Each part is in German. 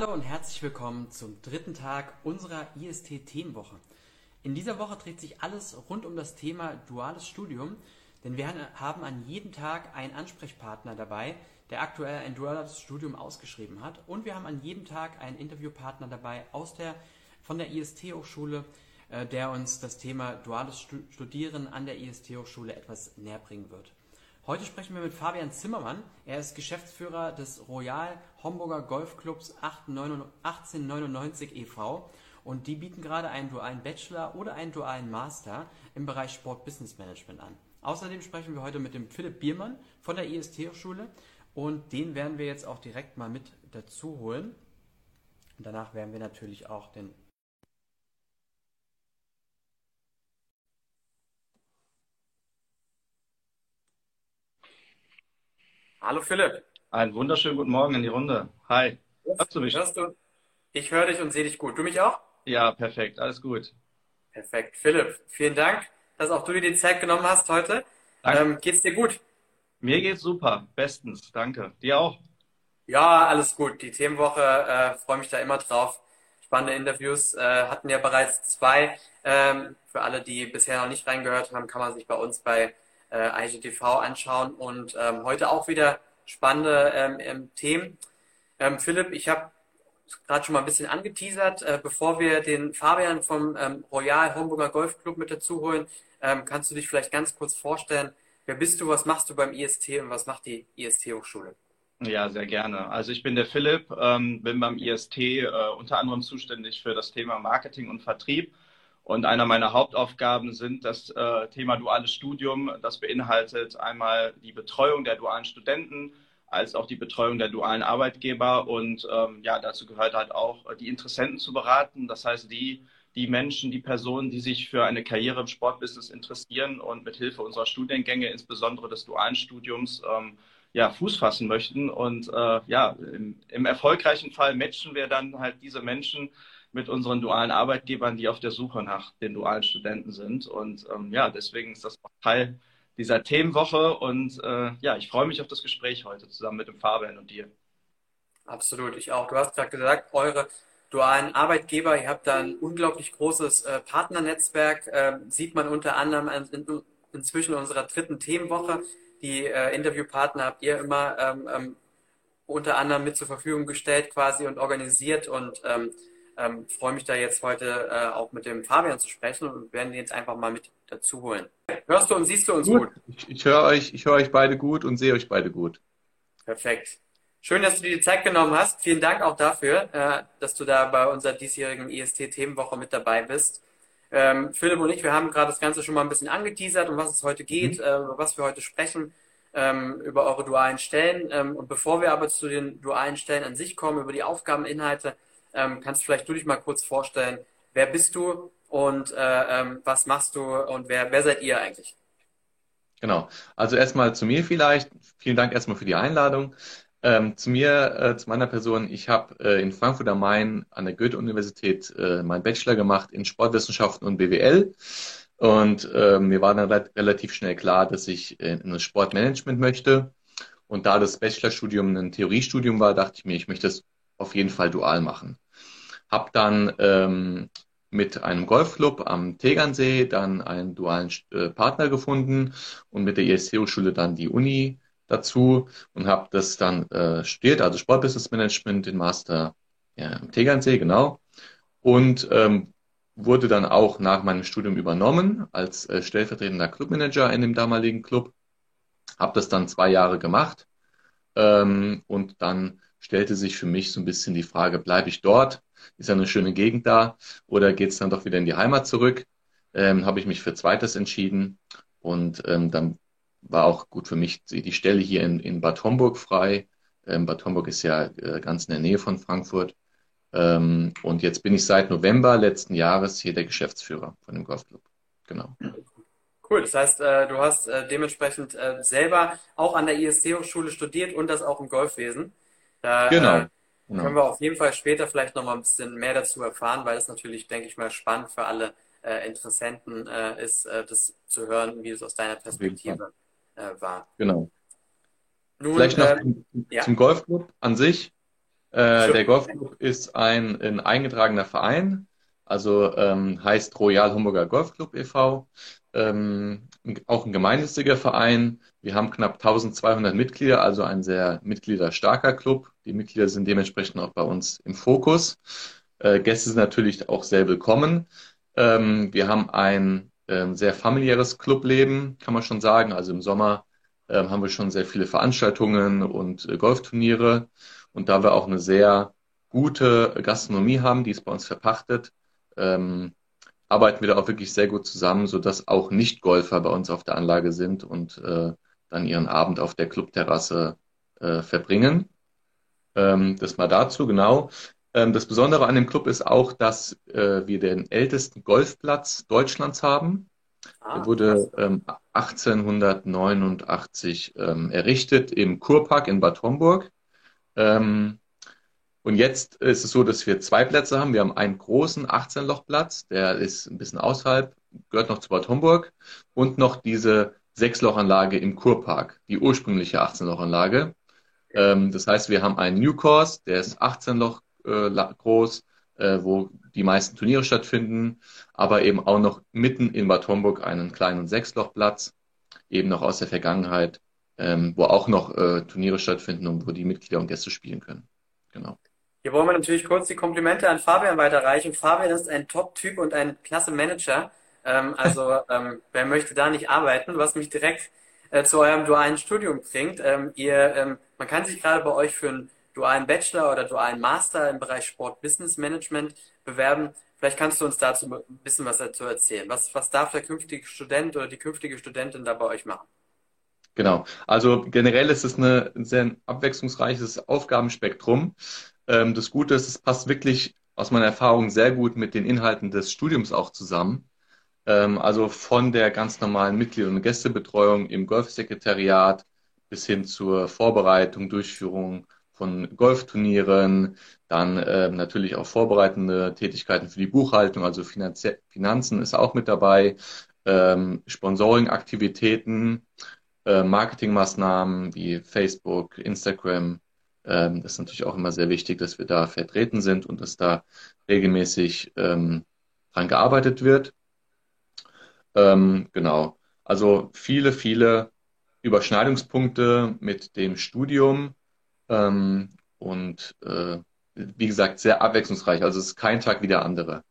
Hallo und herzlich willkommen zum dritten Tag unserer IST-Themenwoche. In dieser Woche dreht sich alles rund um das Thema duales Studium, denn wir haben an jedem Tag einen Ansprechpartner dabei, der aktuell ein duales Studium ausgeschrieben hat. Und wir haben an jedem Tag einen Interviewpartner dabei aus der, von der IST-Hochschule, äh, der uns das Thema duales Studieren an der IST-Hochschule etwas näher bringen wird. Heute sprechen wir mit Fabian Zimmermann. Er ist Geschäftsführer des Royal Homburger Golfclubs 1899 e.V. und die bieten gerade einen dualen Bachelor oder einen dualen Master im Bereich Sport Business Management an. Außerdem sprechen wir heute mit dem Philipp Biermann von der IST-Hochschule und den werden wir jetzt auch direkt mal mit dazu holen. Und danach werden wir natürlich auch den Hallo Philipp. Einen wunderschönen guten Morgen in die Runde. Hi. Hörst du mich? Hörst du? Ich höre dich und sehe dich gut. Du mich auch? Ja, perfekt. Alles gut. Perfekt. Philipp, vielen Dank, dass auch du dir die Zeit genommen hast heute. Danke. Ähm, geht's dir gut? Mir geht's super. Bestens. Danke. Dir auch? Ja, alles gut. Die Themenwoche, äh, freue mich da immer drauf. Spannende Interviews. Äh, hatten ja bereits zwei. Ähm, für alle, die bisher noch nicht reingehört haben, kann man sich bei uns bei äh, IGTV anschauen und ähm, heute auch wieder spannende ähm, ähm, Themen. Ähm, Philipp, ich habe gerade schon mal ein bisschen angeteasert. Äh, bevor wir den Fabian vom ähm, Royal Homburger Golf Club mit dazu holen, ähm, kannst du dich vielleicht ganz kurz vorstellen, wer bist du, was machst du beim IST und was macht die IST-Hochschule? Ja, sehr gerne. Also ich bin der Philipp, ähm, bin beim IST äh, unter anderem zuständig für das Thema Marketing und Vertrieb und einer meiner Hauptaufgaben sind das äh, Thema duales Studium. Das beinhaltet einmal die Betreuung der dualen Studenten als auch die Betreuung der dualen Arbeitgeber. Und ähm, ja, dazu gehört halt auch, die Interessenten zu beraten. Das heißt, die, die Menschen, die Personen, die sich für eine Karriere im Sportbusiness interessieren und mit Hilfe unserer Studiengänge, insbesondere des dualen Studiums, ähm, ja, Fuß fassen möchten. Und äh, ja, im, im erfolgreichen Fall matchen wir dann halt diese Menschen mit unseren dualen Arbeitgebern, die auf der Suche nach den dualen Studenten sind. Und ähm, ja, deswegen ist das auch Teil dieser Themenwoche. Und äh, ja, ich freue mich auf das Gespräch heute zusammen mit dem Fabian und dir. Absolut, ich auch. Du hast gerade gesagt, eure dualen Arbeitgeber, ihr habt da ein unglaublich großes äh, Partnernetzwerk, äh, sieht man unter anderem in, inzwischen in unserer dritten Themenwoche. Die äh, Interviewpartner habt ihr immer ähm, ähm, unter anderem mit zur Verfügung gestellt quasi und organisiert und ähm, ähm, freue mich da jetzt heute äh, auch mit dem Fabian zu sprechen und werden ihn jetzt einfach mal mit dazu holen. Hörst du und siehst du uns gut? gut? Ich, ich höre euch, ich höre euch beide gut und sehe euch beide gut. Perfekt. Schön, dass du dir die Zeit genommen hast. Vielen Dank auch dafür, äh, dass du da bei unserer diesjährigen IST-Themenwoche mit dabei bist. Ähm, Philipp und ich, wir haben gerade das Ganze schon mal ein bisschen angeteasert, um was es heute geht, mhm. äh, was wir heute sprechen, ähm, über eure dualen Stellen. Ähm, und bevor wir aber zu den dualen Stellen an sich kommen, über die Aufgabeninhalte, ähm, kannst du vielleicht du dich mal kurz vorstellen, wer bist du und äh, ähm, was machst du und wer, wer seid ihr eigentlich? Genau. Also erstmal zu mir vielleicht. Vielen Dank erstmal für die Einladung. Ähm, zu mir, äh, zu meiner Person. Ich habe äh, in Frankfurt am Main an der Goethe-Universität äh, meinen Bachelor gemacht in Sportwissenschaften und BWL. Und äh, mir war dann relativ schnell klar, dass ich in das Sportmanagement möchte. Und da das Bachelorstudium ein Theoriestudium war, dachte ich mir, ich möchte das auf jeden Fall dual machen. Hab dann ähm, mit einem Golfclub am Tegernsee dann einen dualen äh, Partner gefunden und mit der ISC-Hochschule dann die Uni dazu und habe das dann äh, studiert, also Sportbusiness Management, den Master ja, am Tegernsee, genau. Und ähm, wurde dann auch nach meinem Studium übernommen als äh, stellvertretender Clubmanager in dem damaligen Club. Habe das dann zwei Jahre gemacht ähm, und dann stellte sich für mich so ein bisschen die Frage, bleibe ich dort? Ist ja eine schöne Gegend da? Oder geht es dann doch wieder in die Heimat zurück? Ähm, Habe ich mich für Zweites entschieden. Und ähm, dann war auch gut für mich die Stelle hier in, in Bad Homburg frei. Ähm, Bad Homburg ist ja äh, ganz in der Nähe von Frankfurt. Ähm, und jetzt bin ich seit November letzten Jahres hier der Geschäftsführer von dem Golfclub. Genau. Cool, das heißt, äh, du hast äh, dementsprechend äh, selber auch an der ISC-Hochschule studiert und das auch im Golfwesen. Da genau. Äh, genau. können wir auf jeden Fall später vielleicht noch mal ein bisschen mehr dazu erfahren, weil es natürlich, denke ich mal, spannend für alle äh, Interessenten äh, ist, äh, das zu hören, wie es aus deiner Perspektive äh, war. Genau. Nun, vielleicht noch ähm, zum, ja. zum Golfclub an sich. Äh, der Golfclub ist ein, ein eingetragener Verein, also ähm, heißt Royal Homburger Golfclub e.V. Ähm, auch ein gemeinnütziger Verein. Wir haben knapp 1200 Mitglieder, also ein sehr mitgliederstarker Club. Die Mitglieder sind dementsprechend auch bei uns im Fokus. Äh, Gäste sind natürlich auch sehr willkommen. Ähm, wir haben ein ähm, sehr familiäres Clubleben, kann man schon sagen. Also im Sommer ähm, haben wir schon sehr viele Veranstaltungen und äh, Golfturniere. Und da wir auch eine sehr gute Gastronomie haben, die ist bei uns verpachtet, ähm, arbeiten wir da auch wirklich sehr gut zusammen, sodass auch Nicht-Golfer bei uns auf der Anlage sind und äh, dann ihren Abend auf der Clubterrasse äh, verbringen. Ähm, das mal dazu, genau. Ähm, das Besondere an dem Club ist auch, dass äh, wir den ältesten Golfplatz Deutschlands haben. Ah, Der wurde ähm, 1889 ähm, errichtet im Kurpark in Bad Homburg. Ähm, und jetzt ist es so, dass wir zwei Plätze haben. Wir haben einen großen 18-Loch-Platz, der ist ein bisschen außerhalb, gehört noch zu Bad Homburg. Und noch diese Sechs-Loch-Anlage im Kurpark, die ursprüngliche 18-Loch-Anlage. Ähm, das heißt, wir haben einen New Course, der ist 18 Loch äh, groß, äh, wo die meisten Turniere stattfinden, aber eben auch noch mitten in Bad Homburg einen kleinen Sechslochplatz, eben noch aus der Vergangenheit, ähm, wo auch noch äh, Turniere stattfinden und wo die Mitglieder und Gäste spielen können. Genau. Hier wollen wir natürlich kurz die Komplimente an Fabian weiterreichen. Fabian ist ein Top-Typ und ein klasse Manager. Ähm, also ähm, wer möchte da nicht arbeiten, was mich direkt äh, zu eurem dualen Studium bringt. Ähm, ihr, ähm, man kann sich gerade bei euch für einen dualen Bachelor oder dualen Master im Bereich Sport Business Management bewerben. Vielleicht kannst du uns dazu ein bisschen was dazu erzählen. Was, was darf der künftige Student oder die künftige Studentin da bei euch machen? Genau. Also generell ist es eine, ein sehr abwechslungsreiches Aufgabenspektrum. Ähm, das Gute ist, es passt wirklich aus meiner Erfahrung sehr gut mit den Inhalten des Studiums auch zusammen. Ähm, also von der ganz normalen Mitglied- und Gästebetreuung im Golfsekretariat bis hin zur Vorbereitung, Durchführung von Golfturnieren, dann äh, natürlich auch vorbereitende Tätigkeiten für die Buchhaltung, also Finanz Finanzen ist auch mit dabei, ähm, Sponsoring-Aktivitäten, äh, Marketingmaßnahmen wie Facebook, Instagram. Ähm, das ist natürlich auch immer sehr wichtig, dass wir da vertreten sind und dass da regelmäßig ähm, dran gearbeitet wird. Ähm, genau. Also viele, viele Überschneidungspunkte mit dem Studium ähm, und äh, wie gesagt, sehr abwechslungsreich. Also es ist kein Tag wie der andere.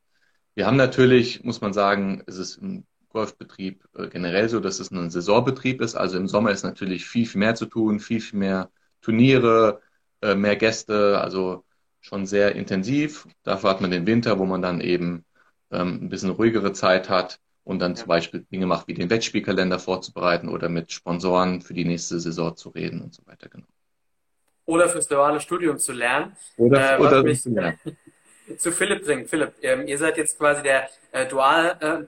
Wir haben natürlich, muss man sagen, es ist im Golfbetrieb äh, generell so, dass es ein Saisonbetrieb ist. Also im Sommer ist natürlich viel, viel mehr zu tun, viel, viel mehr Turniere, äh, mehr Gäste, also schon sehr intensiv. Dafür hat man den Winter, wo man dann eben ähm, ein bisschen ruhigere Zeit hat und dann zum Beispiel Dinge macht, wie den Wettspielkalender vorzubereiten oder mit Sponsoren für die nächste Saison zu reden und so weiter. Genau oder fürs duale Studium zu lernen. Oder, äh, oder mich ja. zu Philipp bringt. Philipp, ähm, ihr seid jetzt quasi der äh, dual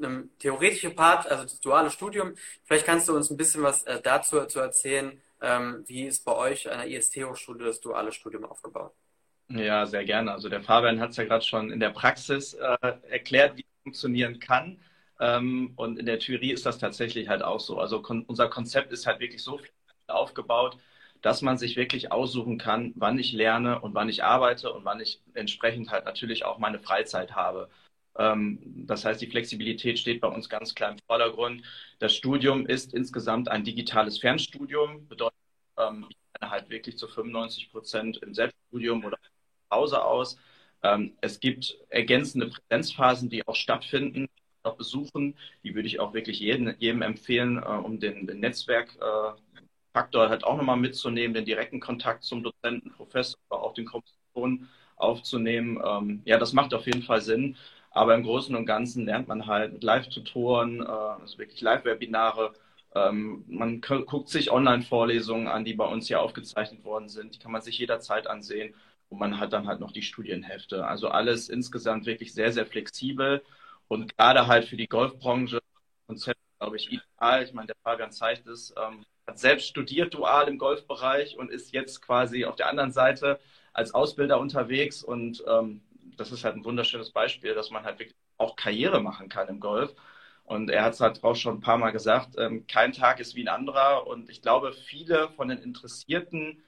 äh, ähm, theoretische Part, also das duale Studium. Vielleicht kannst du uns ein bisschen was äh, dazu zu erzählen. Ähm, wie ist bei euch an der IST-Hochschule das duale Studium aufgebaut? Ja, sehr gerne. Also der Fabian hat es ja gerade schon in der Praxis äh, erklärt, wie es funktionieren kann. Ähm, und in der Theorie ist das tatsächlich halt auch so. Also kon unser Konzept ist halt wirklich so aufgebaut, dass man sich wirklich aussuchen kann, wann ich lerne und wann ich arbeite und wann ich entsprechend halt natürlich auch meine Freizeit habe. Ähm, das heißt, die Flexibilität steht bei uns ganz klar im Vordergrund. Das Studium ist insgesamt ein digitales Fernstudium, bedeutet, ähm, ich lerne halt wirklich zu 95 Prozent im Selbststudium oder zu Hause aus. Ähm, es gibt ergänzende Präsenzphasen, die auch stattfinden, auch besuchen. Die würde ich auch wirklich jedem, jedem empfehlen, äh, um den, den Netzwerk äh, halt auch nochmal mitzunehmen, den direkten Kontakt zum Dozenten, Professor, aber auch den Kompositionen aufzunehmen. Ja, das macht auf jeden Fall Sinn. Aber im Großen und Ganzen lernt man halt mit Live-Tutoren, äh, also wirklich Live-Webinare. Ähm, man guckt sich Online-Vorlesungen an, die bei uns hier aufgezeichnet worden sind. Die kann man sich jederzeit ansehen. Und man hat dann halt noch die Studienhefte. Also alles insgesamt wirklich sehr, sehr flexibel. Und gerade halt für die Golfbranche, Konzept, glaube ich, ideal. Ich meine, der Fabian zeigt es. Ähm, hat selbst studiert dual im Golfbereich und ist jetzt quasi auf der anderen Seite als Ausbilder unterwegs. Und ähm, das ist halt ein wunderschönes Beispiel, dass man halt wirklich auch Karriere machen kann im Golf. Und er hat es halt auch schon ein paar Mal gesagt, ähm, kein Tag ist wie ein anderer. Und ich glaube, viele von den Interessierten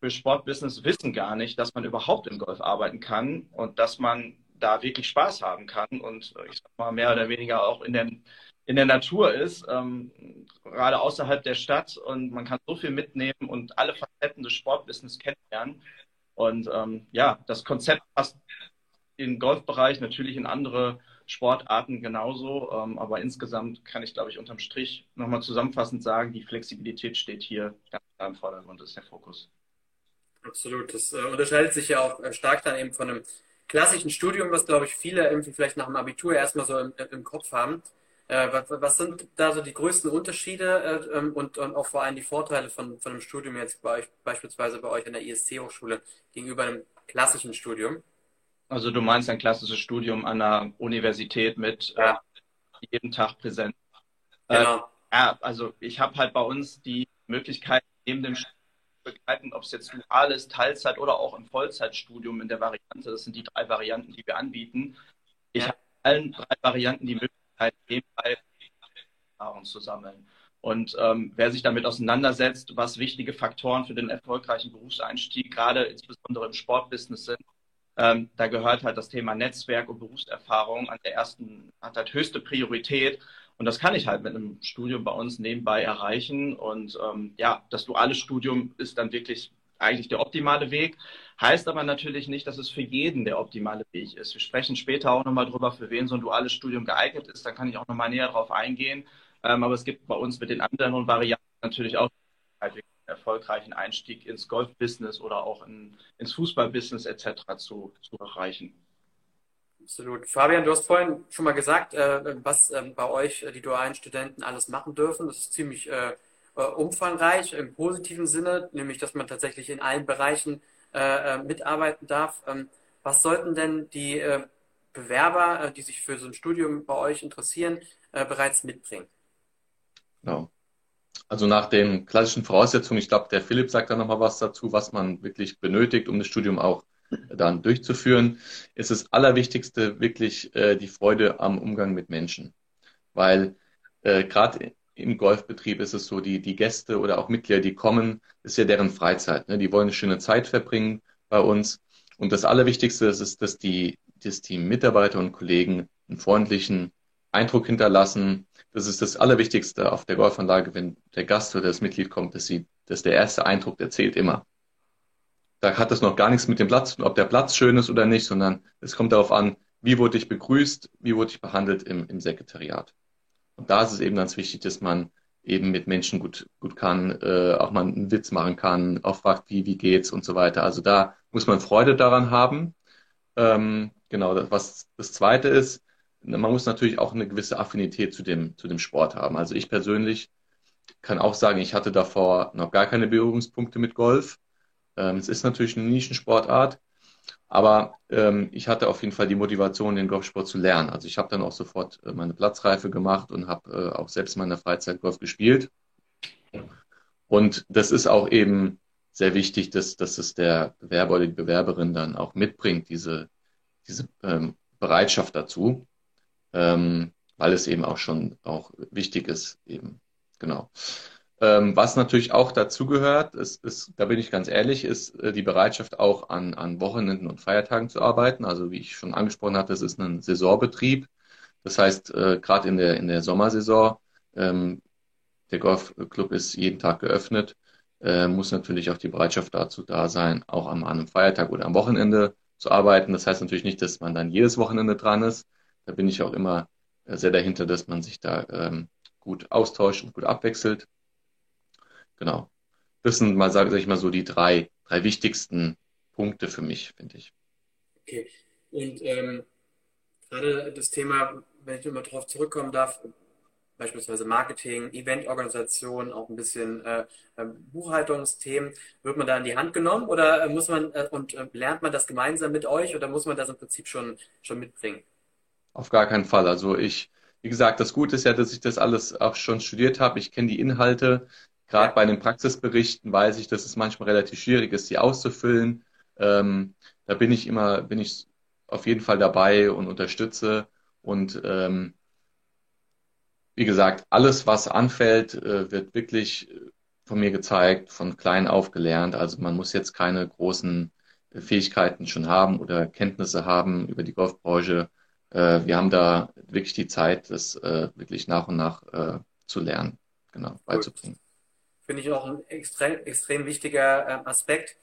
für Sportbusiness wissen gar nicht, dass man überhaupt im Golf arbeiten kann und dass man da wirklich Spaß haben kann und ich sag mal mehr oder weniger auch in der, in der Natur ist, ähm, gerade außerhalb der Stadt und man kann so viel mitnehmen und alle Facetten des Sportbusiness kennenlernen. Und ähm, ja, das Konzept passt im Golfbereich natürlich in andere Sportarten genauso, ähm, aber insgesamt kann ich, glaube ich, unterm Strich nochmal zusammenfassend sagen, die Flexibilität steht hier ganz klar im Vordergrund, ist der Fokus. Absolut. Das äh, unterscheidet sich ja auch äh, stark dann eben von einem klassischen Studium, was, glaube ich, viele irgendwie vielleicht nach dem Abitur erstmal so im, im Kopf haben. Äh, was, sind da so die größten Unterschiede äh, ähm, und, und, auch vor allem die Vorteile von, von einem Studium jetzt bei euch, beispielsweise bei euch an der ISC-Hochschule gegenüber einem klassischen Studium? Also du meinst ein klassisches Studium an der Universität mit ja. äh, jeden Tag Präsenz. Genau. Äh, ja, also ich habe halt bei uns die Möglichkeit, neben dem Studium begleiten, ob es jetzt dual ist, Teilzeit oder auch im Vollzeitstudium in der Variante. Das sind die drei Varianten, die wir anbieten. Ich ja. habe allen drei Varianten die Möglichkeit, nebenbei Erfahrung zu sammeln. Und ähm, wer sich damit auseinandersetzt, was wichtige Faktoren für den erfolgreichen Berufseinstieg, gerade insbesondere im Sportbusiness sind, ähm, da gehört halt das Thema Netzwerk und Berufserfahrung an der ersten, hat halt höchste Priorität. Und das kann ich halt mit einem Studium bei uns nebenbei erreichen. Und ähm, ja, das duale Studium ist dann wirklich eigentlich der optimale Weg. Heißt aber natürlich nicht, dass es für jeden der optimale Weg ist. Wir sprechen später auch nochmal drüber, für wen so ein duales Studium geeignet ist. Da kann ich auch nochmal näher drauf eingehen. Ähm, aber es gibt bei uns mit den anderen Varianten natürlich auch erfolgreichen Einstieg ins Golfbusiness oder auch in, ins Fußballbusiness etc. Zu, zu erreichen. Absolut. Fabian, du hast vorhin schon mal gesagt, äh, was äh, bei euch äh, die dualen Studenten alles machen dürfen. Das ist ziemlich äh, umfangreich im positiven Sinne, nämlich dass man tatsächlich in allen Bereichen äh, mitarbeiten darf. Ähm, was sollten denn die Bewerber, die sich für so ein Studium bei euch interessieren, bereits mitbringen? Genau. Also nach den klassischen Voraussetzungen, ich glaube, der Philipp sagt da nochmal was dazu, was man wirklich benötigt, um das Studium auch dann durchzuführen, ist das Allerwichtigste wirklich äh, die Freude am Umgang mit Menschen. Weil äh, gerade im Golfbetrieb ist es so, die, die Gäste oder auch Mitglieder, die kommen, ist ja deren Freizeit. Ne? Die wollen eine schöne Zeit verbringen bei uns. Und das Allerwichtigste ist, ist dass, die, dass die Mitarbeiter und Kollegen einen freundlichen Eindruck hinterlassen. Das ist das Allerwichtigste auf der Golfanlage, wenn der Gast oder das Mitglied kommt, dass, sie, dass der erste Eindruck, der zählt immer da hat das noch gar nichts mit dem Platz, ob der Platz schön ist oder nicht, sondern es kommt darauf an, wie wurde ich begrüßt, wie wurde ich behandelt im, im Sekretariat. Und da ist es eben ganz wichtig, dass man eben mit Menschen gut, gut kann, äh, auch mal einen Witz machen kann, auch fragt, wie, wie geht's und so weiter. Also da muss man Freude daran haben. Ähm, genau, das, was das Zweite ist, man muss natürlich auch eine gewisse Affinität zu dem, zu dem Sport haben. Also ich persönlich kann auch sagen, ich hatte davor noch gar keine Berührungspunkte mit Golf. Ähm, es ist natürlich eine Nischensportart, aber ähm, ich hatte auf jeden Fall die Motivation, den Golfsport zu lernen. Also ich habe dann auch sofort äh, meine Platzreife gemacht und habe äh, auch selbst in meiner Freizeit Golf gespielt. Und das ist auch eben sehr wichtig, dass, dass es der Bewerber oder die Bewerberin dann auch mitbringt, diese, diese ähm, Bereitschaft dazu, ähm, weil es eben auch schon auch wichtig ist, eben. Genau. Ähm, was natürlich auch dazugehört, ist, ist, da bin ich ganz ehrlich, ist äh, die Bereitschaft auch an, an Wochenenden und Feiertagen zu arbeiten. Also wie ich schon angesprochen hatte, es ist ein Saisonbetrieb. Das heißt, äh, gerade in der, in der Sommersaison, ähm, der Golfclub ist jeden Tag geöffnet, äh, muss natürlich auch die Bereitschaft dazu da sein, auch am, an einem Feiertag oder am Wochenende zu arbeiten. Das heißt natürlich nicht, dass man dann jedes Wochenende dran ist. Da bin ich auch immer äh, sehr dahinter, dass man sich da ähm, gut austauscht und gut abwechselt. Genau. Das sind mal, sage sag ich mal, so die drei, drei wichtigsten Punkte für mich, finde ich. Okay. Und ähm, gerade das Thema, wenn ich immer darauf zurückkommen darf, beispielsweise Marketing, Eventorganisation, auch ein bisschen äh, ähm, Buchhaltungsthemen, wird man da in die Hand genommen oder äh, muss man äh, und äh, lernt man das gemeinsam mit euch oder muss man das im Prinzip schon, schon mitbringen? Auf gar keinen Fall. Also ich, wie gesagt, das Gute ist ja, dass ich das alles auch schon studiert habe. Ich kenne die Inhalte. Gerade bei den Praxisberichten weiß ich, dass es manchmal relativ schwierig ist, sie auszufüllen. Ähm, da bin ich immer, bin ich auf jeden Fall dabei und unterstütze. Und ähm, wie gesagt, alles, was anfällt, äh, wird wirklich von mir gezeigt, von klein auf gelernt. Also man muss jetzt keine großen Fähigkeiten schon haben oder Kenntnisse haben über die Golfbranche. Äh, wir haben da wirklich die Zeit, das äh, wirklich nach und nach äh, zu lernen, genau, beizubringen. Finde ich auch ein extrem, extrem wichtiger ähm, Aspekt.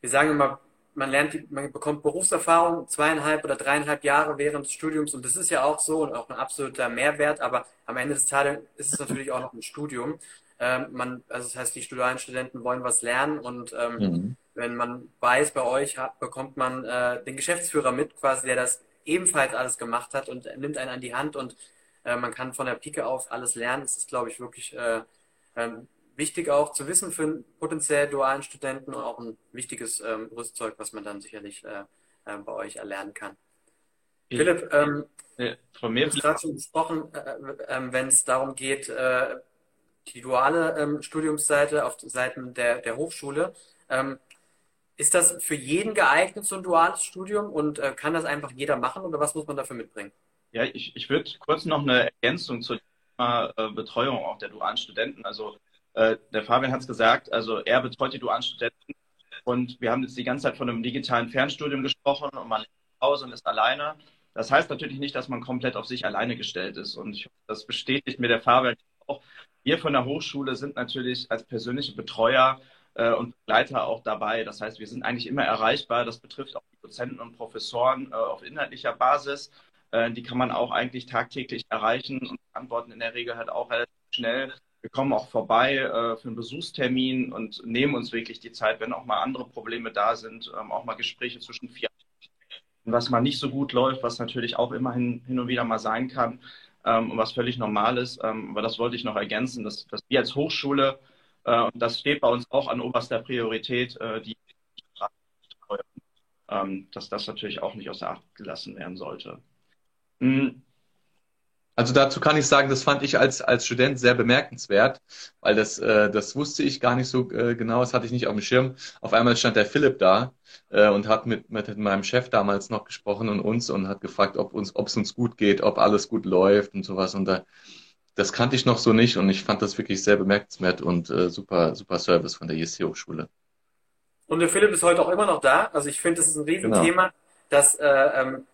Wir sagen immer, man lernt, man bekommt Berufserfahrung zweieinhalb oder dreieinhalb Jahre während des Studiums und das ist ja auch so und auch ein absoluter Mehrwert, aber am Ende des Tages ist es natürlich auch noch ein Studium. Ähm, man, also das heißt, die Studenten, Studenten wollen was lernen und ähm, mhm. wenn man weiß, bei euch hat, bekommt man äh, den Geschäftsführer mit, quasi, der das ebenfalls alles gemacht hat und nimmt einen an die Hand und äh, man kann von der Pike auf alles lernen. Das ist, glaube ich, wirklich äh, ähm, wichtig auch zu wissen für einen potenziell dualen Studenten und auch ein wichtiges ähm, Rüstzeug, was man dann sicherlich äh, äh, bei euch erlernen kann. Philipp, ähm, ja, von mir gerade schon gesprochen, äh, äh, wenn es darum geht, die duale ähm, Studiumsseite auf Seiten der, der Hochschule. Ist das für jeden geeignet, so ein duales Studium und äh, kann das einfach jeder machen oder was muss man dafür mitbringen? Ja, ich, ich würde kurz noch eine Ergänzung zur Thema äh, Betreuung auch der dualen Studenten. Also äh, der Fabian hat es gesagt, also er betreut die dualen Studenten und wir haben jetzt die ganze Zeit von einem digitalen Fernstudium gesprochen und man ist Hause und ist alleine. Das heißt natürlich nicht, dass man komplett auf sich alleine gestellt ist und ich, das bestätigt mir der Fabian auch. Wir von der Hochschule sind natürlich als persönliche Betreuer äh, und Begleiter auch dabei. Das heißt, wir sind eigentlich immer erreichbar. Das betrifft auch die Dozenten und Professoren äh, auf inhaltlicher Basis. Äh, die kann man auch eigentlich tagtäglich erreichen und antworten in der Regel halt auch relativ schnell. Wir kommen auch vorbei äh, für einen Besuchstermin und nehmen uns wirklich die Zeit, wenn auch mal andere Probleme da sind, ähm, auch mal Gespräche zwischen vier was mal nicht so gut läuft, was natürlich auch immerhin hin und wieder mal sein kann, ähm, und was völlig normal ist. Ähm, aber das wollte ich noch ergänzen, dass, dass wir als Hochschule, und das steht bei uns auch an oberster Priorität, äh, die ähm, dass das natürlich auch nicht außer Acht gelassen werden sollte. Mhm. Also dazu kann ich sagen, das fand ich als, als Student sehr bemerkenswert, weil das, äh, das wusste ich gar nicht so äh, genau, das hatte ich nicht auf dem Schirm. Auf einmal stand der Philipp da äh, und hat mit, mit meinem Chef damals noch gesprochen und uns und hat gefragt, ob es uns gut geht, ob alles gut läuft und sowas. Und da, das kannte ich noch so nicht und ich fand das wirklich sehr bemerkenswert und äh, super, super Service von der ISC Hochschule. Und der Philipp ist heute auch immer noch da. Also ich finde, das ist ein Riesenthema, genau. dass äh, ähm,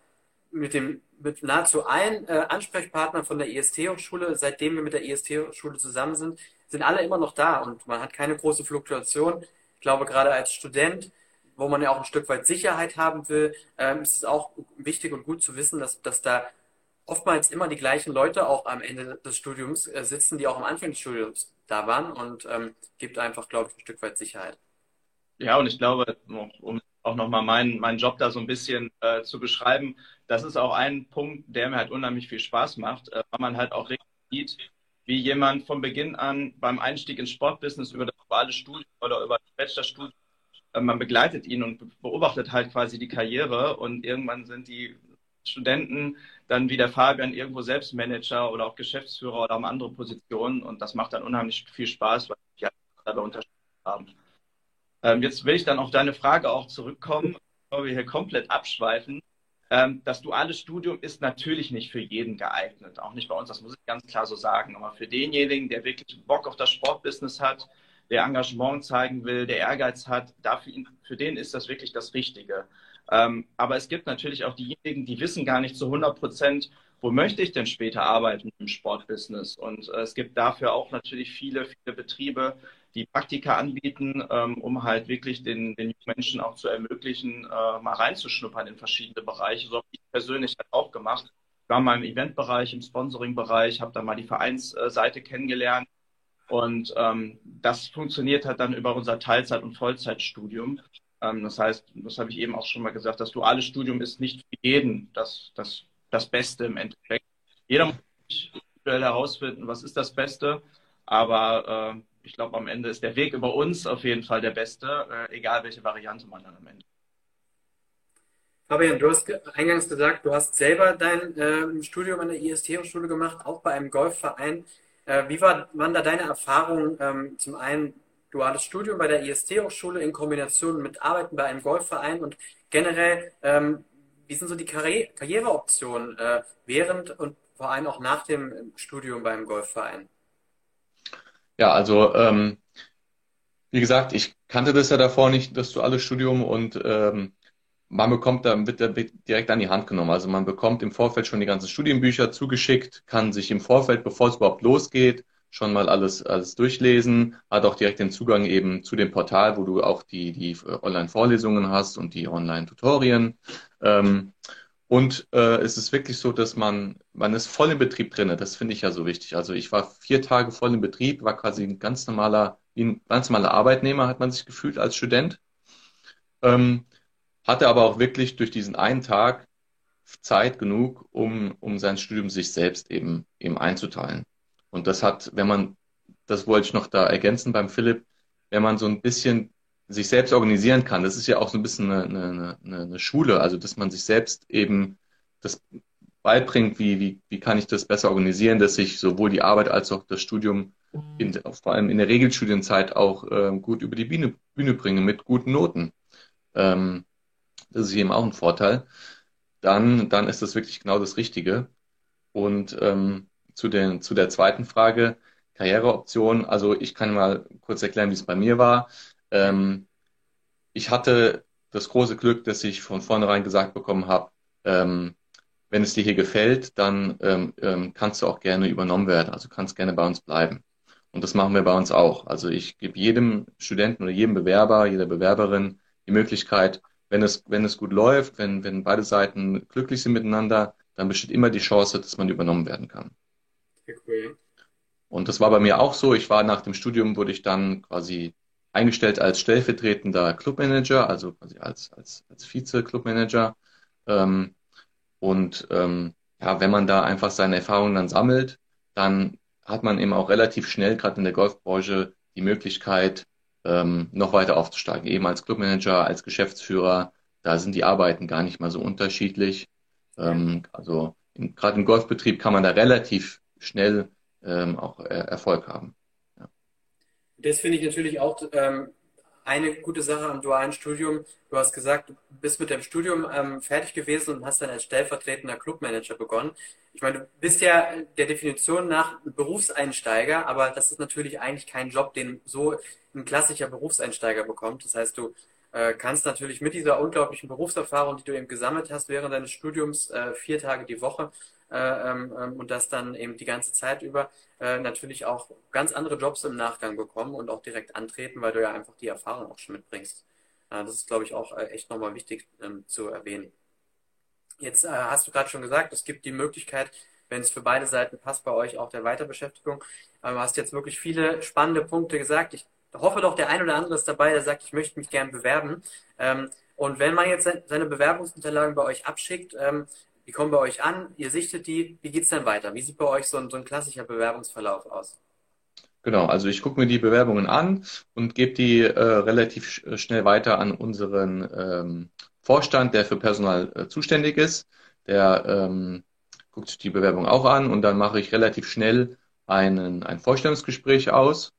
mit dem mit nahezu allen äh, Ansprechpartnern von der IST-Hochschule, seitdem wir mit der IST-Hochschule zusammen sind, sind alle immer noch da und man hat keine große Fluktuation. Ich glaube, gerade als Student, wo man ja auch ein Stück weit Sicherheit haben will, ähm, ist es auch wichtig und gut zu wissen, dass, dass da oftmals immer die gleichen Leute auch am Ende des Studiums äh, sitzen, die auch am Anfang des Studiums da waren und ähm, gibt einfach, glaube ich, ein Stück weit Sicherheit. Ja, und ich glaube, um auch nochmal meinen, meinen Job da so ein bisschen äh, zu beschreiben, das ist auch ein Punkt, der mir halt unheimlich viel Spaß macht, äh, weil man halt auch richtig sieht, wie jemand von Beginn an beim Einstieg ins Sportbusiness über das duale Studium oder über das Bachelorstudium, äh, man begleitet ihn und beobachtet halt quasi die Karriere und irgendwann sind die Studenten dann wie der Fabian irgendwo selbst Manager oder auch Geschäftsführer oder haben andere Positionen und das macht dann unheimlich viel Spaß, weil halt dabei unterstützt haben. Ähm, jetzt will ich dann auf deine Frage auch zurückkommen, bevor wir hier komplett abschweifen. Ähm, das duale Studium ist natürlich nicht für jeden geeignet, auch nicht bei uns, das muss ich ganz klar so sagen. Aber für denjenigen, der wirklich Bock auf das Sportbusiness hat, der Engagement zeigen will, der Ehrgeiz hat, dafür, für den ist das wirklich das Richtige. Ähm, aber es gibt natürlich auch diejenigen, die wissen gar nicht zu 100 Prozent, wo möchte ich denn später arbeiten im Sportbusiness? Und äh, es gibt dafür auch natürlich viele, viele Betriebe, die Praktika anbieten, ähm, um halt wirklich den, den Menschen auch zu ermöglichen, äh, mal reinzuschnuppern in verschiedene Bereiche. So habe ich persönlich halt auch gemacht. Ich war mal im Eventbereich, im Sponsoring-Bereich, habe da mal die Vereinsseite kennengelernt. Und ähm, das funktioniert halt dann über unser Teilzeit- und Vollzeitstudium. Ähm, das heißt, das habe ich eben auch schon mal gesagt, das duale Studium ist nicht für jeden das, das, das Beste im Endeffekt. Jeder muss individuell herausfinden, was ist das Beste. Aber äh, ich glaube, am Ende ist der Weg über uns auf jeden Fall der beste, äh, egal welche Variante man dann am Ende. Fabian, du hast eingangs gesagt, du hast selber dein äh, Studium an der IST-Hochschule gemacht, auch bei einem Golfverein. Äh, wie war, waren da deine Erfahrungen? Ähm, zum einen duales Studium bei der IST-Hochschule in Kombination mit Arbeiten bei einem Golfverein und generell, ähm, wie sind so die Karri Karriereoptionen äh, während und vor allem auch nach dem Studium beim Golfverein? Ja, also ähm, wie gesagt, ich kannte das ja davor nicht, das duale Studium und ähm, man bekommt dann wird, direkt an die Hand genommen. Also man bekommt im Vorfeld schon die ganzen Studienbücher zugeschickt, kann sich im Vorfeld, bevor es überhaupt losgeht, schon mal alles, alles durchlesen, hat auch direkt den Zugang eben zu dem Portal, wo du auch die, die Online-Vorlesungen hast und die Online-Tutorien. Ähm, und äh, es ist wirklich so, dass man, man ist voll im Betrieb drinne. Das finde ich ja so wichtig. Also ich war vier Tage voll im Betrieb, war quasi ein ganz normaler, ein ganz normaler Arbeitnehmer, hat man sich gefühlt als Student. Ähm, hatte aber auch wirklich durch diesen einen Tag Zeit genug, um, um sein Studium sich selbst eben, eben einzuteilen. Und das hat, wenn man, das wollte ich noch da ergänzen beim Philipp, wenn man so ein bisschen sich selbst organisieren kann. Das ist ja auch so ein bisschen eine, eine, eine Schule, also dass man sich selbst eben das beibringt, wie, wie, wie kann ich das besser organisieren, dass ich sowohl die Arbeit als auch das Studium in, vor allem in der Regelstudienzeit auch ähm, gut über die Bühne, Bühne bringe mit guten Noten. Ähm, das ist eben auch ein Vorteil. Dann, dann ist das wirklich genau das Richtige. Und ähm, zu, den, zu der zweiten Frage, Karriereoption, also ich kann mal kurz erklären, wie es bei mir war. Ähm, ich hatte das große Glück, dass ich von vornherein gesagt bekommen habe, ähm, wenn es dir hier gefällt, dann ähm, ähm, kannst du auch gerne übernommen werden, also kannst gerne bei uns bleiben. Und das machen wir bei uns auch. Also ich gebe jedem Studenten oder jedem Bewerber, jeder Bewerberin die Möglichkeit, wenn es, wenn es gut läuft, wenn, wenn beide Seiten glücklich sind miteinander, dann besteht immer die Chance, dass man übernommen werden kann. Okay. Und das war bei mir auch so. Ich war nach dem Studium, wurde ich dann quasi eingestellt als stellvertretender Clubmanager, also quasi als, als, als Vize-Clubmanager. Ähm, und ähm, ja, wenn man da einfach seine Erfahrungen dann sammelt, dann hat man eben auch relativ schnell, gerade in der Golfbranche, die Möglichkeit, ähm, noch weiter aufzusteigen. Eben als Clubmanager, als Geschäftsführer, da sind die Arbeiten gar nicht mal so unterschiedlich. Ähm, also gerade im Golfbetrieb kann man da relativ schnell ähm, auch äh, Erfolg haben. Das finde ich natürlich auch ähm, eine gute Sache am dualen Studium. Du hast gesagt, du bist mit dem Studium ähm, fertig gewesen und hast dann als stellvertretender Clubmanager begonnen. Ich meine, du bist ja der Definition nach Berufseinsteiger, aber das ist natürlich eigentlich kein Job, den so ein klassischer Berufseinsteiger bekommt. Das heißt, du äh, kannst natürlich mit dieser unglaublichen Berufserfahrung, die du eben gesammelt hast während deines Studiums, äh, vier Tage die Woche, äh, ähm, ähm, und das dann eben die ganze Zeit über äh, natürlich auch ganz andere Jobs im Nachgang bekommen und auch direkt antreten, weil du ja einfach die Erfahrung auch schon mitbringst. Äh, das ist, glaube ich, auch echt nochmal wichtig ähm, zu erwähnen. Jetzt hast du gerade schon gesagt, es gibt die Möglichkeit, wenn es für beide Seiten passt, bei euch auch der Weiterbeschäftigung. Du hast jetzt wirklich viele spannende Punkte gesagt. Ich hoffe doch, der ein oder andere ist dabei, der sagt, ich möchte mich gern bewerben. Und wenn man jetzt seine Bewerbungsunterlagen bei euch abschickt, die kommen bei euch an, ihr sichtet die. Wie geht es dann weiter? Wie sieht bei euch so ein, so ein klassischer Bewerbungsverlauf aus? Genau, also ich gucke mir die Bewerbungen an und gebe die äh, relativ sch schnell weiter an unseren ähm, Vorstand, der für Personal äh, zuständig ist. Der ähm, guckt die Bewerbung auch an und dann mache ich relativ schnell einen, ein Vorstellungsgespräch aus.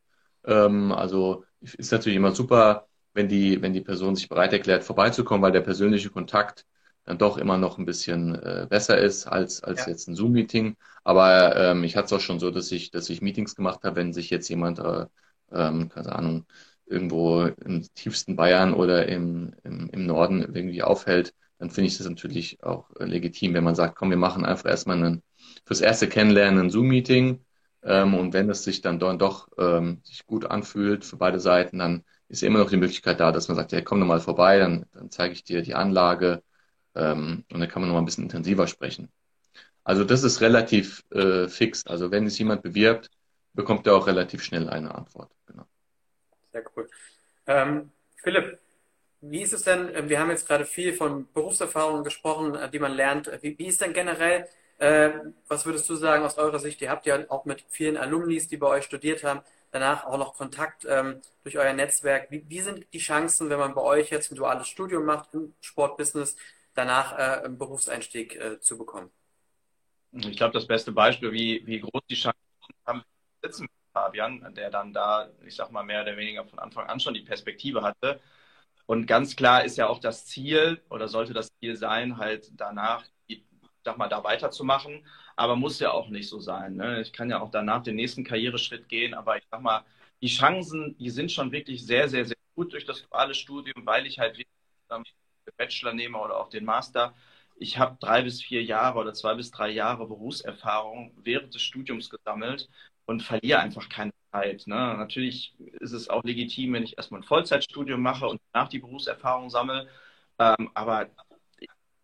Ähm, also ist natürlich immer super, wenn die, wenn die Person sich bereit erklärt, vorbeizukommen, weil der persönliche Kontakt dann doch immer noch ein bisschen äh, besser ist als, als ja. jetzt ein Zoom-Meeting. Aber ähm, ich hatte es auch schon so, dass ich, dass ich Meetings gemacht habe, wenn sich jetzt jemand, äh, ähm, keine Ahnung, irgendwo im tiefsten Bayern oder im, im, im Norden irgendwie aufhält, dann finde ich das natürlich auch äh, legitim, wenn man sagt, komm, wir machen einfach erstmal einen, fürs erste Kennenlernen ein Zoom-Meeting. Ähm, und wenn es sich dann doch ähm, sich gut anfühlt für beide Seiten, dann ist immer noch die Möglichkeit da, dass man sagt, ja, komm doch mal vorbei, dann, dann zeige ich dir die Anlage, ähm, und da kann man noch mal ein bisschen intensiver sprechen. Also das ist relativ äh, fix. Also wenn es jemand bewirbt, bekommt er auch relativ schnell eine Antwort. Genau. Sehr cool. Ähm, Philipp, wie ist es denn, äh, wir haben jetzt gerade viel von Berufserfahrungen gesprochen, äh, die man lernt. Wie, wie ist denn generell, äh, was würdest du sagen aus eurer Sicht? Ihr habt ja auch mit vielen Alumnis, die bei euch studiert haben, danach auch noch Kontakt ähm, durch euer Netzwerk. Wie, wie, sind die Chancen, wenn man bei euch jetzt ein duales Studium macht im Sportbusiness? Danach äh, einen Berufseinstieg äh, zu bekommen? Ich glaube, das beste Beispiel, wie, wie groß die Chancen haben, sitzen mit Fabian, der dann da, ich sag mal, mehr oder weniger von Anfang an schon die Perspektive hatte. Und ganz klar ist ja auch das Ziel oder sollte das Ziel sein, halt danach, ich sag mal, da weiterzumachen. Aber muss ja auch nicht so sein. Ne? Ich kann ja auch danach den nächsten Karriereschritt gehen, aber ich sag mal, die Chancen, die sind schon wirklich sehr, sehr, sehr gut durch das duale Studium, weil ich halt ähm, den Bachelor nehme oder auch den Master. Ich habe drei bis vier Jahre oder zwei bis drei Jahre Berufserfahrung während des Studiums gesammelt und verliere einfach keine Zeit. Ne? Natürlich ist es auch legitim, wenn ich erstmal ein Vollzeitstudium mache und danach die Berufserfahrung sammle. Ähm, aber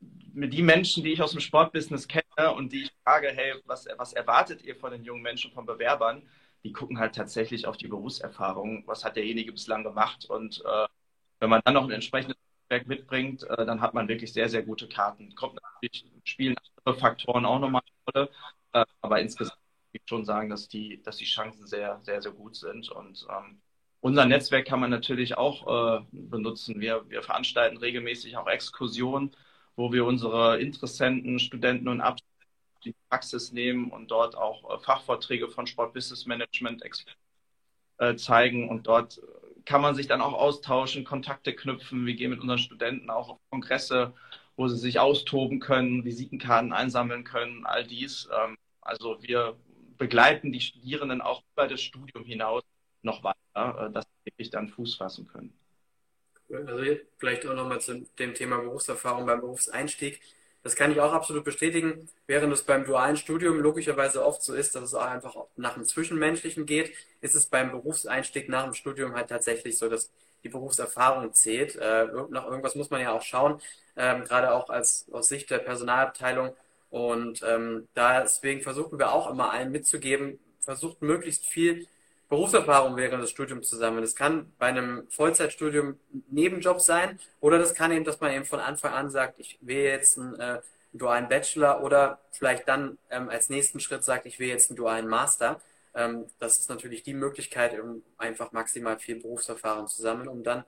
die Menschen, die ich aus dem Sportbusiness kenne und die ich frage, hey, was, was erwartet ihr von den jungen Menschen, von Bewerbern? Die gucken halt tatsächlich auf die Berufserfahrung. Was hat derjenige bislang gemacht? Und äh, wenn man dann noch ein entsprechendes mitbringt, äh, dann hat man wirklich sehr, sehr gute Karten. Kommt natürlich, spielen andere Faktoren auch nochmal eine Rolle. Äh, aber insgesamt würde ich schon sagen, dass die, dass die Chancen sehr, sehr, sehr gut sind. Und ähm, unser Netzwerk kann man natürlich auch äh, benutzen. Wir, wir veranstalten regelmäßig auch Exkursionen wo wir unsere Interessenten, Studenten und Abschlüsse in die Praxis nehmen und dort auch äh, Fachvorträge von Sport Business Management äh, zeigen. Und dort kann man sich dann auch austauschen, Kontakte knüpfen. Wir gehen mit unseren Studenten auch auf Kongresse, wo sie sich austoben können, Visitenkarten einsammeln können, all dies. Ähm, also wir begleiten die Studierenden auch über das Studium hinaus noch weiter, äh, dass sie wirklich dann Fuß fassen können. Also vielleicht auch nochmal zu dem Thema Berufserfahrung beim Berufseinstieg. Das kann ich auch absolut bestätigen, während es beim dualen Studium logischerweise oft so ist, dass es auch einfach nach dem Zwischenmenschlichen geht, ist es beim Berufseinstieg nach dem Studium halt tatsächlich so, dass die Berufserfahrung zählt. Äh, nach irgendwas muss man ja auch schauen, ähm, gerade auch als aus Sicht der Personalabteilung. Und ähm, deswegen versuchen wir auch immer allen mitzugeben, versucht möglichst viel Berufserfahrung während des Studiums zusammen. Das kann bei einem Vollzeitstudium Nebenjob sein oder das kann eben, dass man eben von Anfang an sagt, ich will jetzt einen, äh, dualen Bachelor oder vielleicht dann ähm, als nächsten Schritt sagt, ich will jetzt einen dualen Master. Ähm, das ist natürlich die Möglichkeit, um einfach maximal viel Berufserfahrung zu sammeln, um dann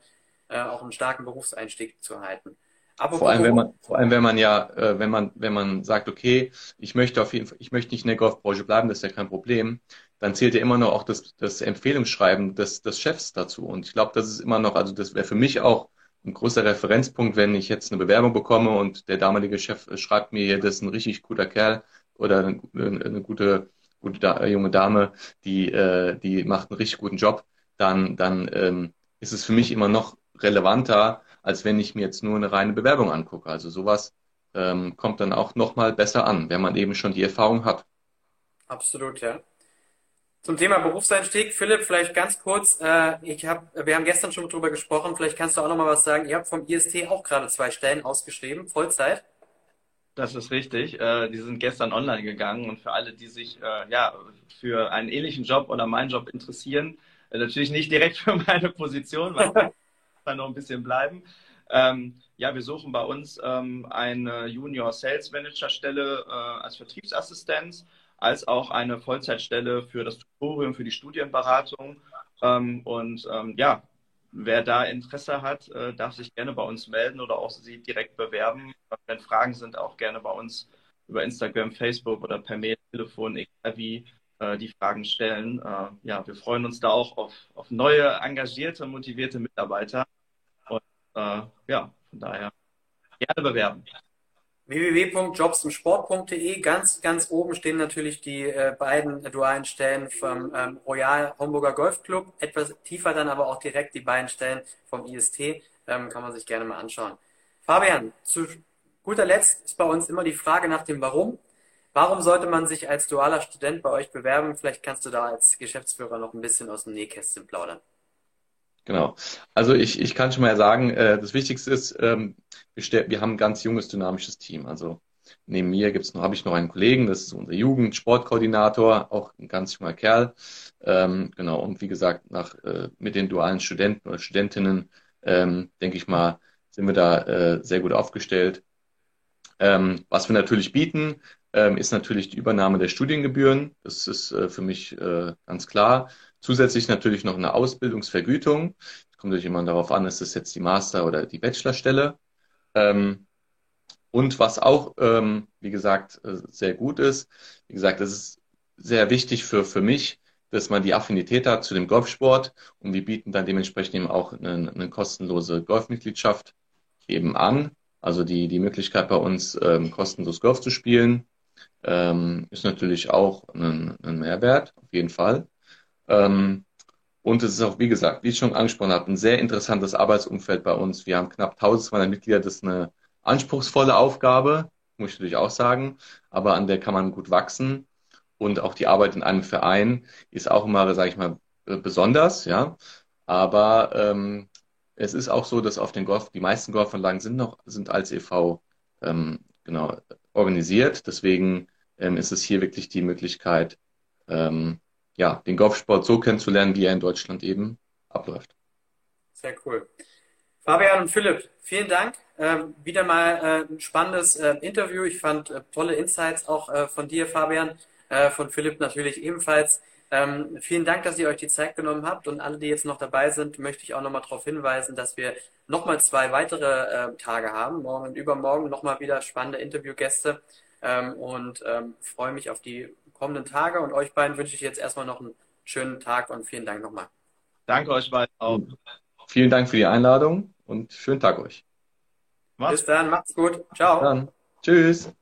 äh, auch einen starken Berufseinstieg zu erhalten. Aber vor allem, wenn man, vor allem, wenn man ja, äh, wenn man, wenn man sagt, okay, ich möchte auf jeden Fall, ich möchte nicht in der Golfbranche bleiben, das ist ja kein Problem, dann zählt ja immer noch auch das, das Empfehlungsschreiben des, des Chefs dazu. Und ich glaube, das ist immer noch, also das wäre für mich auch ein großer Referenzpunkt, wenn ich jetzt eine Bewerbung bekomme und der damalige Chef schreibt mir hier, das ist ein richtig guter Kerl oder eine, eine gute, gute da, junge Dame, die, äh, die macht einen richtig guten Job, dann, dann ähm, ist es für mich immer noch relevanter, als wenn ich mir jetzt nur eine reine Bewerbung angucke. Also sowas ähm, kommt dann auch nochmal besser an, wenn man eben schon die Erfahrung hat. Absolut, ja. Zum Thema Berufseinstieg, Philipp, vielleicht ganz kurz. Äh, ich hab, wir haben gestern schon drüber gesprochen. Vielleicht kannst du auch noch mal was sagen. Ihr habt vom IST auch gerade zwei Stellen ausgeschrieben, Vollzeit. Das ist richtig. Äh, die sind gestern online gegangen und für alle, die sich äh, ja für einen ähnlichen Job oder meinen Job interessieren, äh, natürlich nicht direkt für meine Position, weil kann noch ein bisschen bleiben. Ähm, ja, wir suchen bei uns ähm, eine Junior Sales Manager Stelle äh, als Vertriebsassistenz als auch eine Vollzeitstelle für das Tutorium, für die Studienberatung. Ähm, und ähm, ja, wer da Interesse hat, äh, darf sich gerne bei uns melden oder auch sie direkt bewerben. Wenn Fragen sind, auch gerne bei uns über Instagram, Facebook oder per Mail, Telefon, egal wie, äh, die Fragen stellen. Äh, ja, wir freuen uns da auch auf, auf neue, engagierte, motivierte Mitarbeiter. Äh, ja, von daher gerne bewerben www.jobsimsport.de. Ganz, ganz oben stehen natürlich die äh, beiden dualen Stellen vom ähm, Royal Homburger Golf Club. Etwas tiefer dann aber auch direkt die beiden Stellen vom IST. Ähm, kann man sich gerne mal anschauen. Fabian, zu guter Letzt ist bei uns immer die Frage nach dem Warum. Warum sollte man sich als dualer Student bei euch bewerben? Vielleicht kannst du da als Geschäftsführer noch ein bisschen aus dem Nähkästchen plaudern. Genau. Also ich, ich kann schon mal sagen, äh, das Wichtigste ist, ähm, wir, wir haben ein ganz junges, dynamisches Team. Also neben mir gibt's noch, habe ich noch einen Kollegen, das ist unser Jugend-Sportkoordinator, auch ein ganz junger Kerl. Ähm, genau, und wie gesagt, nach, äh, mit den dualen Studenten oder Studentinnen, ähm, denke ich mal, sind wir da äh, sehr gut aufgestellt. Ähm, was wir natürlich bieten, ähm, ist natürlich die Übernahme der Studiengebühren. Das ist äh, für mich äh, ganz klar. Zusätzlich natürlich noch eine Ausbildungsvergütung. Kommt natürlich immer darauf an, ist das jetzt die Master- oder die Bachelorstelle. Ähm, und was auch, ähm, wie gesagt, äh, sehr gut ist, wie gesagt, es ist sehr wichtig für, für mich, dass man die Affinität hat zu dem Golfsport und wir bieten dann dementsprechend eben auch eine, eine kostenlose Golfmitgliedschaft eben an. Also die, die Möglichkeit bei uns ähm, kostenlos Golf zu spielen, ähm, ist natürlich auch ein, ein Mehrwert, auf jeden Fall. Ähm, Und es ist auch, wie gesagt, wie ich schon angesprochen habe, ein sehr interessantes Arbeitsumfeld bei uns. Wir haben knapp 1200 Mitglieder. Das ist eine anspruchsvolle Aufgabe, muss ich natürlich auch sagen, aber an der kann man gut wachsen. Und auch die Arbeit in einem Verein ist auch immer, sage ich mal, besonders, ja. Aber ähm, es ist auch so, dass auf den Golf, die meisten Golfanlagen sind noch, sind als e.V. Ähm, genau organisiert. Deswegen ähm, ist es hier wirklich die Möglichkeit, ähm, ja, den Golfsport so kennenzulernen, wie er in Deutschland eben abläuft. Sehr cool. Fabian und Philipp, vielen Dank. Ähm, wieder mal äh, ein spannendes äh, Interview. Ich fand äh, tolle Insights auch äh, von dir, Fabian, äh, von Philipp natürlich ebenfalls. Ähm, vielen Dank, dass ihr euch die Zeit genommen habt und alle, die jetzt noch dabei sind, möchte ich auch nochmal darauf hinweisen, dass wir nochmal zwei weitere äh, Tage haben. Morgen und übermorgen nochmal wieder spannende Interviewgäste ähm, und ähm, freue mich auf die kommenden Tage und euch beiden wünsche ich jetzt erstmal noch einen schönen Tag und vielen Dank nochmal. Danke euch beiden auch. Vielen Dank für die Einladung und schönen Tag euch. Bis dann, macht's gut. Ciao. Dann. Tschüss.